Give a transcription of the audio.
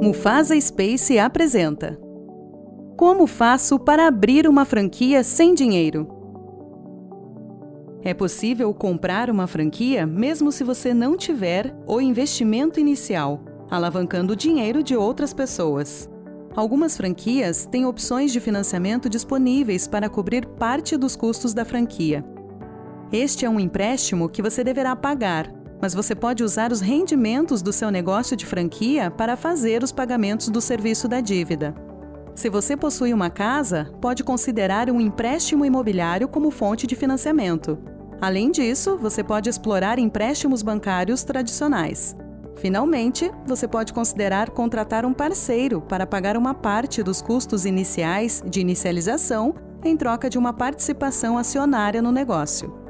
Mufasa Space apresenta Como faço para abrir uma franquia sem dinheiro? É possível comprar uma franquia mesmo se você não tiver o investimento inicial, alavancando o dinheiro de outras pessoas. Algumas franquias têm opções de financiamento disponíveis para cobrir parte dos custos da franquia. Este é um empréstimo que você deverá pagar, mas você pode usar os rendimentos do seu negócio de franquia para fazer os pagamentos do serviço da dívida. Se você possui uma casa, pode considerar um empréstimo imobiliário como fonte de financiamento. Além disso, você pode explorar empréstimos bancários tradicionais. Finalmente, você pode considerar contratar um parceiro para pagar uma parte dos custos iniciais de inicialização em troca de uma participação acionária no negócio.